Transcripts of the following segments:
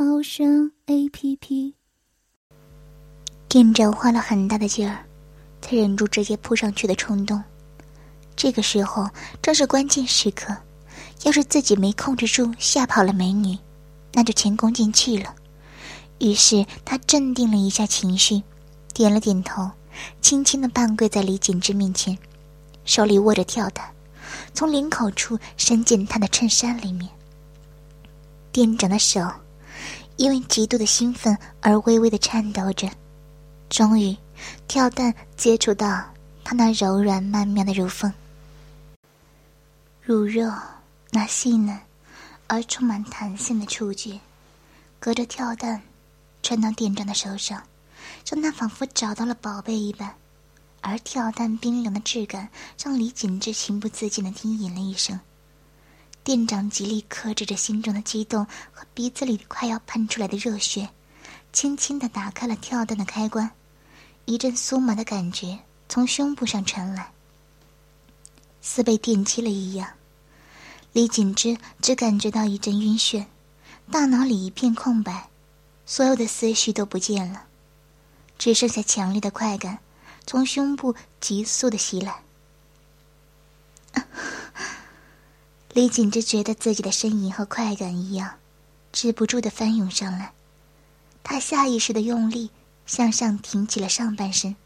猫声 A P P。店长花了很大的劲儿，才忍住直接扑上去的冲动。这个时候正是关键时刻，要是自己没控制住吓跑了美女，那就前功尽弃了。于是他镇定了一下情绪，点了点头，轻轻的半跪在李锦之面前，手里握着跳蛋。从领口处伸进他的衬衫里面。店长的手因为极度的兴奋而微微的颤抖着，终于，跳蛋接触到他那柔软曼妙的乳峰。乳肉那细嫩而充满弹性的触觉，隔着跳蛋传到店长的手上，让他仿佛找到了宝贝一般。而跳蛋冰凉的质感，让李锦之情不自禁的低吟了一声。店长极力克制着心中的激动和鼻子里快要喷出来的热血，轻轻的打开了跳蛋的开关，一阵酥麻的感觉从胸部上传来，似被电击了一样。李锦之只感觉到一阵晕眩，大脑里一片空白，所有的思绪都不见了，只剩下强烈的快感。从胸部急速的袭来，李锦之觉得自己的呻吟和快感一样，止不住的翻涌上来。他下意识的用力向上挺起了上半身，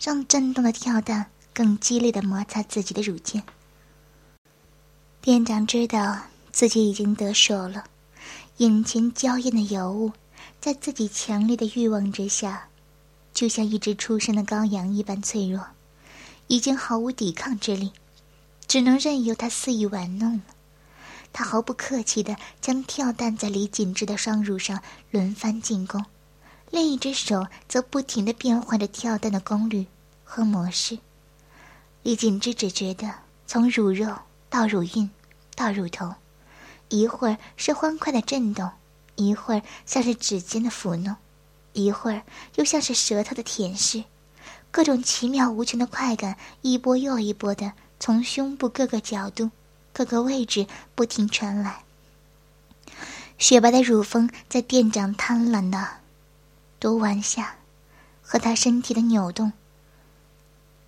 让震动的跳蛋更激烈的摩擦自己的乳尖。店长知道自己已经得手了，眼前娇艳的尤物，在自己强烈的欲望之下。就像一只出生的羔羊一般脆弱，已经毫无抵抗之力，只能任由他肆意玩弄了。他毫不客气地将跳蛋在李锦之的双乳上轮番进攻，另一只手则不停地变换着跳蛋的功率和模式。李锦之只觉得从乳肉到乳晕到乳头，一会儿是欢快的震动，一会儿像是指尖的抚弄。一会儿又像是舌头的舔舐，各种奇妙无穷的快感一波又一波的从胸部各个角度、各个位置不停传来。雪白的乳峰在店长贪婪的读完下，和他身体的扭动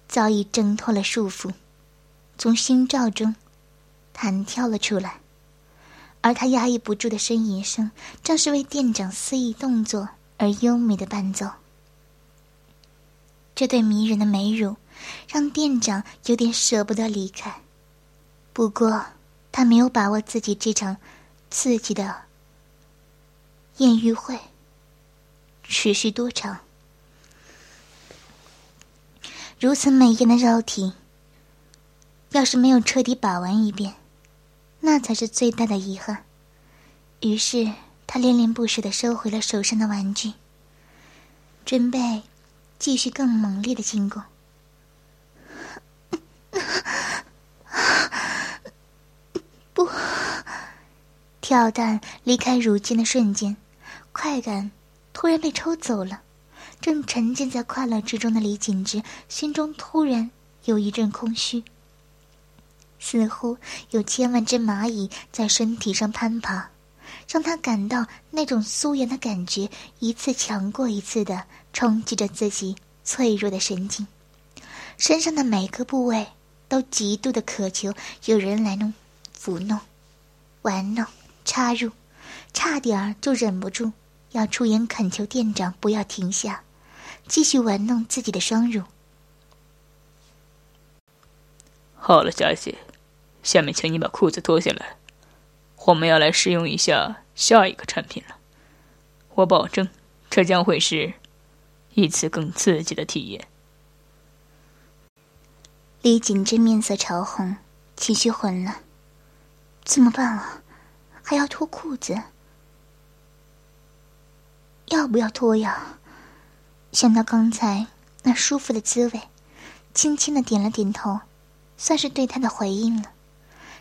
早已挣脱了束缚，从心罩中弹跳了出来，而他压抑不住的呻吟声，正是为店长肆意动作。而优美的伴奏，这对迷人的美乳让店长有点舍不得离开。不过，他没有把握自己这场刺激的艳遇会持续多长。如此美艳的肉体，要是没有彻底把玩一遍，那才是最大的遗憾。于是。他恋恋不舍的收回了手上的玩具，准备继续更猛烈的进攻。不，跳蛋离开乳尖的瞬间，快感突然被抽走了。正沉浸在快乐之中的李锦之心中突然有一阵空虚，似乎有千万只蚂蚁在身体上攀爬。让他感到那种酥痒的感觉，一次强过一次的冲击着自己脆弱的神经，身上的每个部位都极度的渴求有人来弄、抚弄、玩弄、插入，差点儿就忍不住要出言恳求店长不要停下，继续玩弄自己的双乳。好了，佳姐，下面请你把裤子脱下来。我们要来试用一下下一个产品了，我保证，这将会是一次更刺激的体验。李景之面色潮红，情绪混乱，怎么办啊？还要脱裤子？要不要脱呀？想到刚才那舒服的滋味，轻轻的点了点头，算是对他的回应了。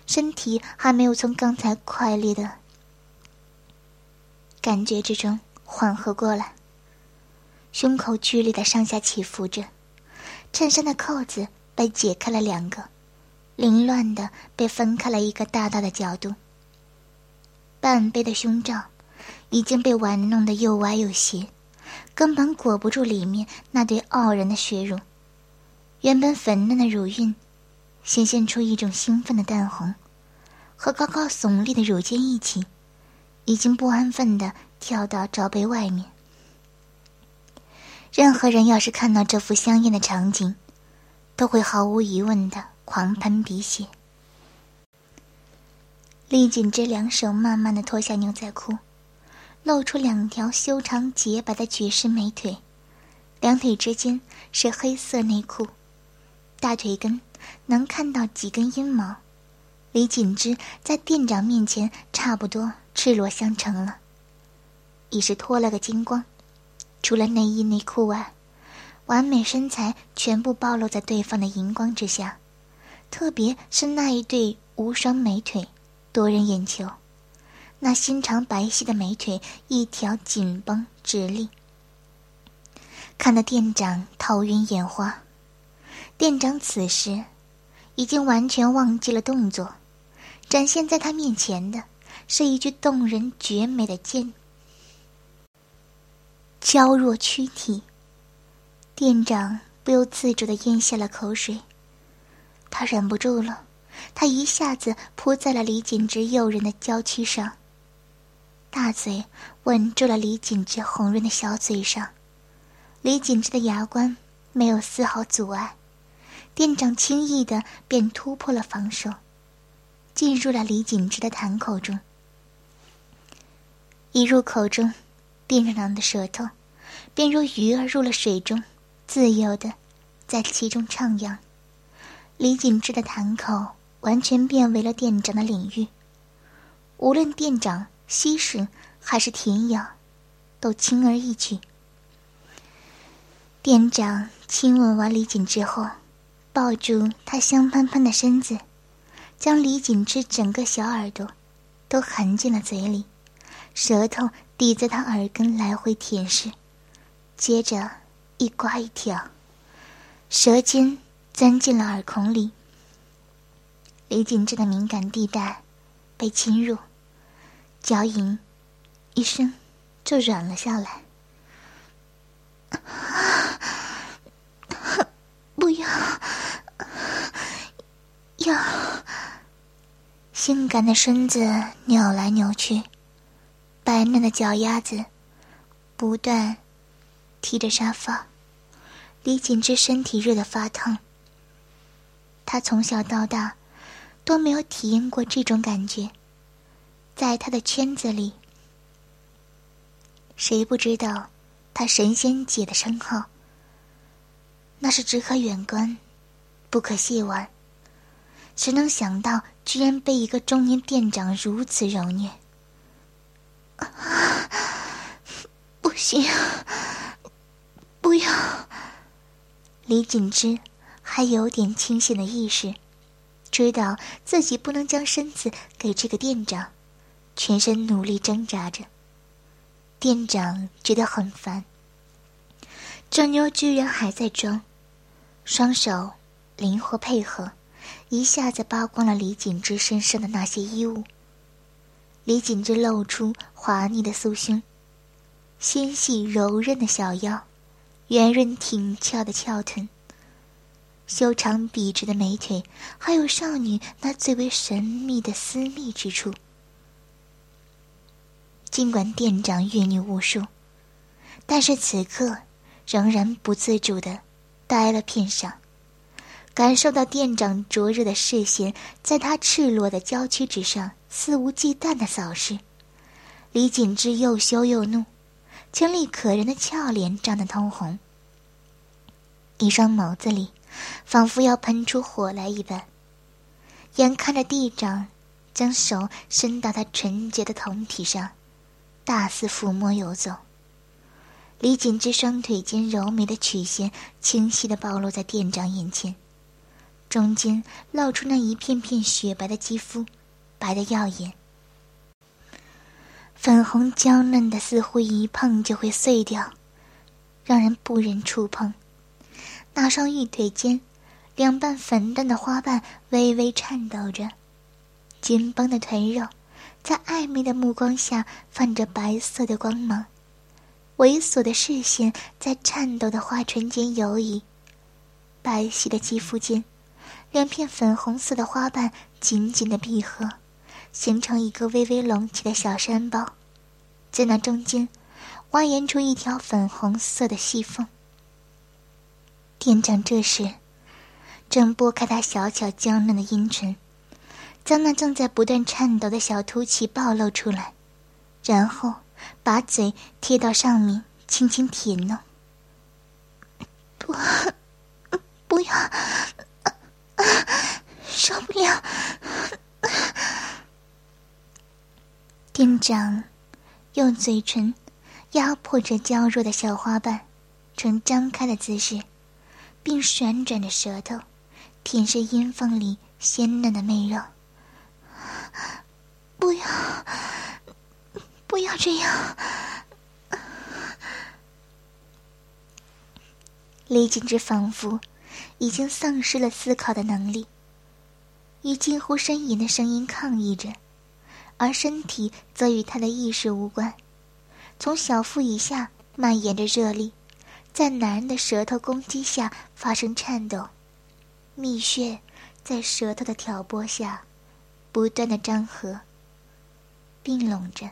身体还没有从刚才快烈的感觉之中缓和过来，胸口剧烈的上下起伏着，衬衫的扣子被解开了两个，凌乱的被分开了一个大大的角度。半杯的胸罩已经被玩弄的又歪又斜。根本裹不住里面那对傲人的血乳，原本粉嫩的乳晕，显现出一种兴奋的淡红，和高高耸立的乳尖一起，已经不安分的跳到罩杯外面。任何人要是看到这幅香艳的场景，都会毫无疑问的狂喷鼻血。厉锦之两手慢慢的脱下牛仔裤。露出两条修长洁白的绝世美腿，两腿之间是黑色内裤，大腿根能看到几根阴毛。李锦之在店长面前差不多赤裸相承了，已是脱了个精光，除了内衣内裤外，完美身材全部暴露在对方的荧光之下，特别是那一对无双美腿，夺人眼球。那心长白皙的美腿，一条紧绷直立，看得店长头晕眼花。店长此时已经完全忘记了动作，展现在他面前的是一具动人绝美的肩，娇弱躯体。店长不由自主的咽下了口水，他忍不住了，他一下子扑在了李锦之诱人的娇躯上。大嘴吻住了李锦之红润的小嘴上，李锦之的牙关没有丝毫阻碍，店长轻易的便突破了防守，进入了李锦之的潭口中。一入口中，店长的舌头便如鱼儿入了水中，自由的在其中徜徉。李锦之的潭口完全变为了店长的领域，无论店长。吸吮还是舔咬，都轻而易举。店长亲吻完李锦之后，抱住他香喷喷的身子，将李锦之整个小耳朵都含进了嘴里，舌头抵在他耳根来回舔舐，接着一刮一挑，舌尖钻进了耳孔里。李锦之的敏感地带被侵入。脚印，一声，就软了下来。不要，呀！性感的身子扭来扭去，白嫩的脚丫子不断踢着沙发。李锦之身体热得发烫。他从小到大都没有体验过这种感觉。在他的圈子里，谁不知道他神仙姐的称号？那是只可远观，不可亵玩。谁能想到，居然被一个中年店长如此揉虐？不行，不要！李锦之还有点清醒的意识，知道自己不能将身子给这个店长。全身努力挣扎着，店长觉得很烦。这妞居然还在装，双手灵活配合，一下子扒光了李锦之身上的那些衣物。李锦之露出滑腻的酥胸，纤细柔韧的小腰，圆润挺翘的翘臀，修长笔直的美腿，还有少女那最为神秘的私密之处。尽管店长阅女无数，但是此刻仍然不自主的呆了片上，感受到店长灼热的视线在他赤裸的娇躯之上肆无忌惮的扫视，李锦之又羞又怒，清丽可人的俏脸涨得通红，一双眸子里仿佛要喷出火来一般，眼看着店长将手伸到他纯洁的酮体上。大肆抚摸游走，李锦之双腿间柔美的曲线清晰的暴露在店长眼前，中间露出那一片片雪白的肌肤，白的耀眼，粉红娇嫩的，似乎一碰就会碎掉，让人不忍触碰。那双玉腿间，两瓣粉嫩的花瓣微微颤抖着，紧绷的臀肉，在暧昧的目光下泛着白色的光芒。猥琐的视线在颤抖的花唇间游移，白皙的肌肤间，两片粉红色的花瓣紧紧的闭合，形成一个微微隆起的小山包，在那中间，蜿蜒出一条粉红色的细缝。店长这时，正拨开他小巧娇嫩的阴唇，将那正在不断颤抖的小凸起暴露出来，然后。把嘴贴到上面，轻轻舔弄。不，不要，受不了！店长用嘴唇压迫着娇弱的小花瓣，呈张开的姿势，并旋转着舌头舔舐阴缝里鲜嫩的媚肉。不要！不要这样！李锦之仿佛已经丧失了思考的能力，以近乎呻吟的声音抗议着，而身体则与他的意识无关。从小腹以下蔓延着热力，在男人的舌头攻击下发生颤抖，蜜穴在舌头的挑拨下不断的张合、并拢着。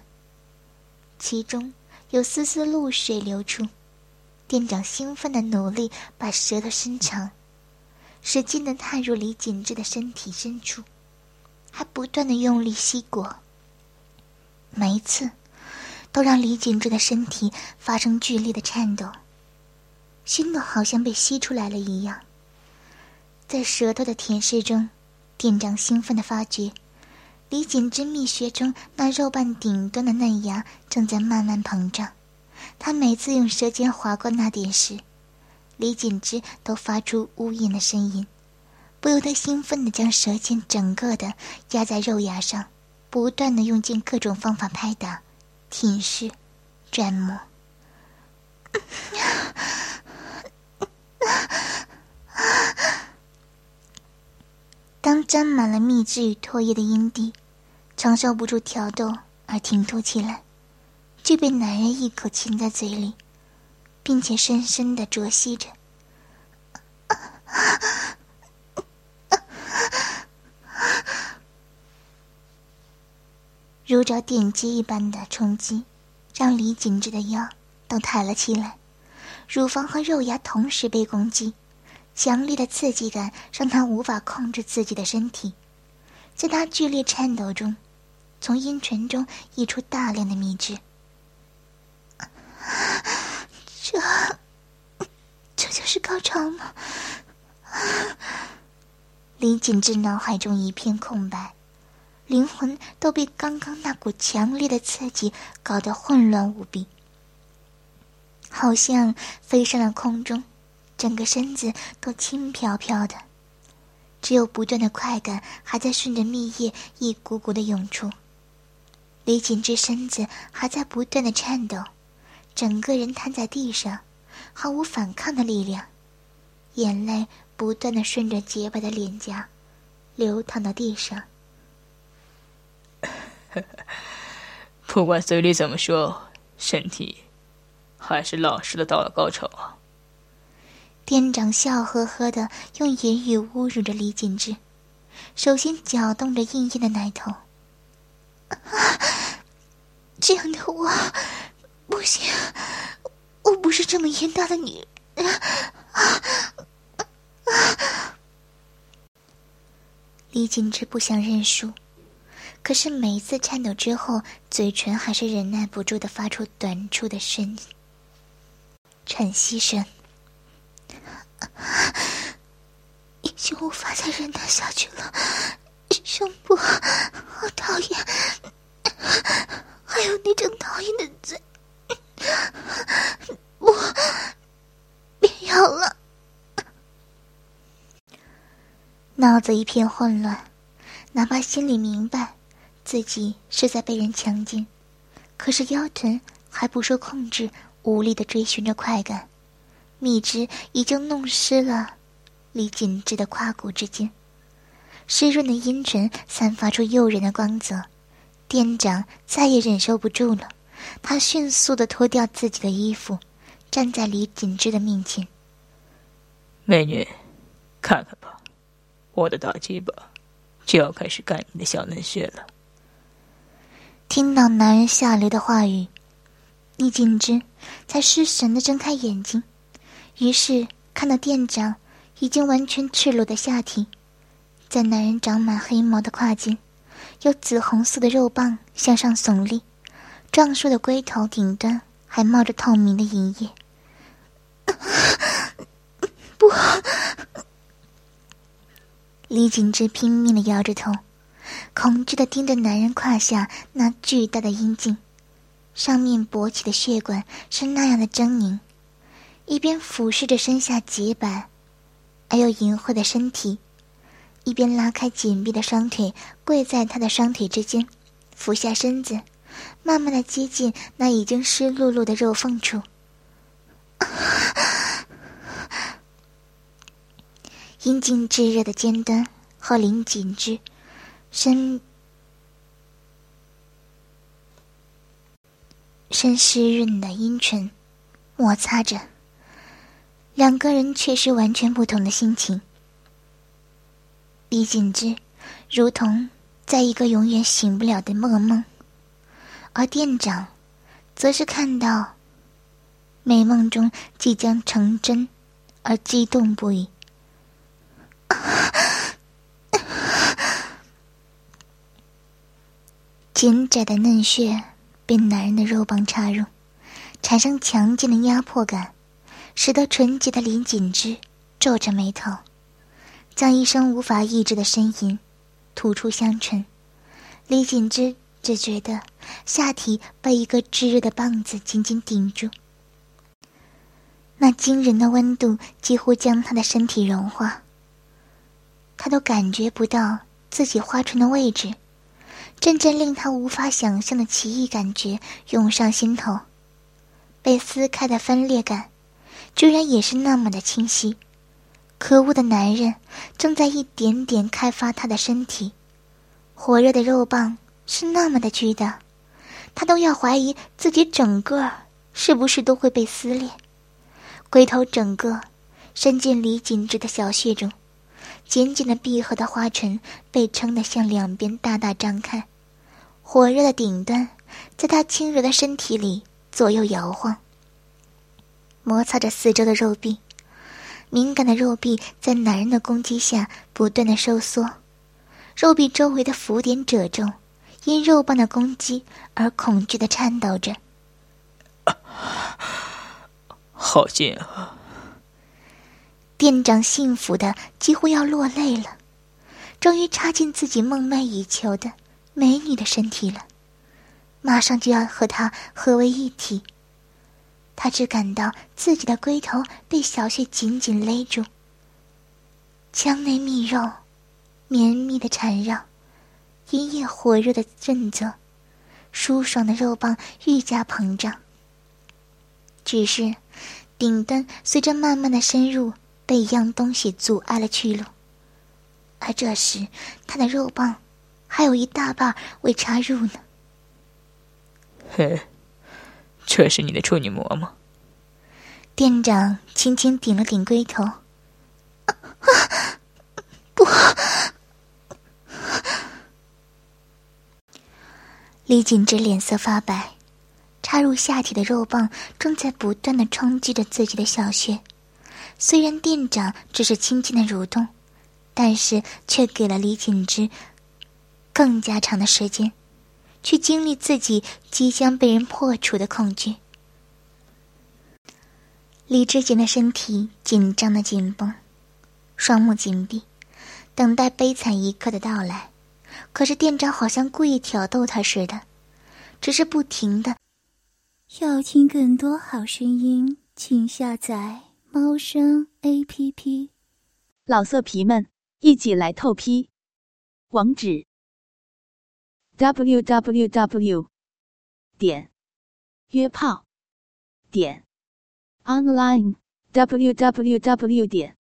其中有丝丝露水流出，店长兴奋的努力把舌头伸长，使劲的探入李锦之的身体深处，还不断的用力吸裹。每一次，都让李锦之的身体发生剧烈的颤抖，心都好像被吸出来了一样。在舌头的舔舐中，店长兴奋的发觉。李锦之蜜穴中那肉瓣顶端的嫩芽正在慢慢膨胀，他每次用舌尖划过那点时，李锦之都发出呜咽的声音，不由得兴奋地将舌尖整个的压在肉芽上，不断地用尽各种方法拍打、舔舐、蘸摩。当沾满了蜜汁与唾液的阴蒂，承受不住挑逗而停吐起来，就被男人一口亲在嘴里，并且深深的啄吸着，如着电击一般的冲击，让李景之的腰都抬了起来，乳房和肉芽同时被攻击。强烈的刺激感让他无法控制自己的身体，在他剧烈颤抖中，从阴唇中溢出大量的蜜汁。这，这就是高潮吗？李锦之脑海中一片空白，灵魂都被刚刚那股强烈的刺激搞得混乱无比，好像飞上了空中。整个身子都轻飘飘的，只有不断的快感还在顺着蜜液一股股的涌出。李锦之身子还在不断的颤抖，整个人瘫在地上，毫无反抗的力量，眼泪不断的顺着洁白的脸颊流淌到地上。不管嘴里怎么说，身体还是老实的到了高潮啊。店长笑呵呵的用言语侮辱着李锦之，手心搅动着硬硬的奶头。啊这样的我不行，我不是这么淫荡的女人。李锦之不想认输，可是每一次颤抖之后，嘴唇还是忍耐不住的发出短促的声喘息声。已经无法再忍耐下去了，胸部好讨厌，还有那张讨厌的嘴，不，别咬了！脑子一片混乱，哪怕心里明白自己是在被人强奸，可是腰臀还不受控制，无力的追寻着快感。蜜汁已经弄湿了李锦芝的胯骨之间，湿润的阴唇散发出诱人的光泽，店长再也忍受不住了。他迅速的脱掉自己的衣服，站在李锦之的面前。美女，看看吧，我的大鸡巴就要开始干你的小嫩穴了。听到男人下流的话语，李锦之才失神的睁开眼睛，于是看到店长已经完全赤裸的下体，在男人长满黑毛的胯间。有紫红色的肉棒向上耸立，壮硕的龟头顶端还冒着透明的银液。不，李锦之拼命的摇着头，恐惧的盯着男人胯下那巨大的阴茎，上面勃起的血管是那样的狰狞，一边俯视着身下洁白而又淫秽的身体。一边拉开紧闭的双腿，跪在他的双腿之间，俯下身子，慢慢的接近那已经湿漉漉的肉缝处。阴茎炙热的尖端和林紧之深深湿润的阴唇摩擦着，两个人却是完全不同的心情。李锦之，如同在一个永远醒不了的噩梦，而店长，则是看到美梦中即将成真，而激动不已。紧窄的嫩穴被男人的肉棒插入，产生强劲的压迫感，使得纯洁的林锦之皱着眉头。将一声无法抑制的呻吟吐出香唇，李锦之只觉得下体被一个炙热的棒子紧紧顶住，那惊人的温度几乎将他的身体融化。他都感觉不到自己花唇的位置，阵阵令他无法想象的奇异感觉涌上心头，被撕开的分裂感，居然也是那么的清晰。可恶的男人正在一点点开发他的身体，火热的肉棒是那么的巨大，他都要怀疑自己整个是不是都会被撕裂。龟头整个伸进李紧致的小穴中，紧紧的闭合的花唇被撑得向两边大大张开，火热的顶端在他轻柔的身体里左右摇晃，摩擦着四周的肉壁。敏感的肉壁在男人的攻击下不断的收缩，肉壁周围的浮点褶皱，因肉棒的攻击而恐惧的颤抖着。好近啊！店长幸福的几乎要落泪了，终于插进自己梦寐以求的美女的身体了，马上就要和她合为一体。他只感到自己的龟头被小穴紧紧勒住，腔内蜜肉绵密的缠绕，阴液火热的震泽，舒爽的肉棒愈加膨胀。只是顶端随着慢慢的深入，被一样东西阻碍了去路，而这时他的肉棒还有一大半未插入呢。嘿。这是你的处女膜吗？店长轻轻顶了顶龟头。李锦之脸色发白，插入下体的肉棒正在不断的冲击着自己的小穴。虽然店长只是轻轻的蠕动，但是却给了李锦之更加长的时间。去经历自己即将被人破除的恐惧。李志坚的身体紧张的紧绷，双目紧闭，等待悲惨一刻的到来。可是店长好像故意挑逗他似的只是不停的要听更多好声音请下载猫声 app 老色皮们一起来透批网址 www 点约炮点 online www 点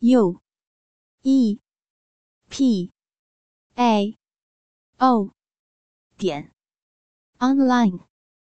yue p a o 点 online。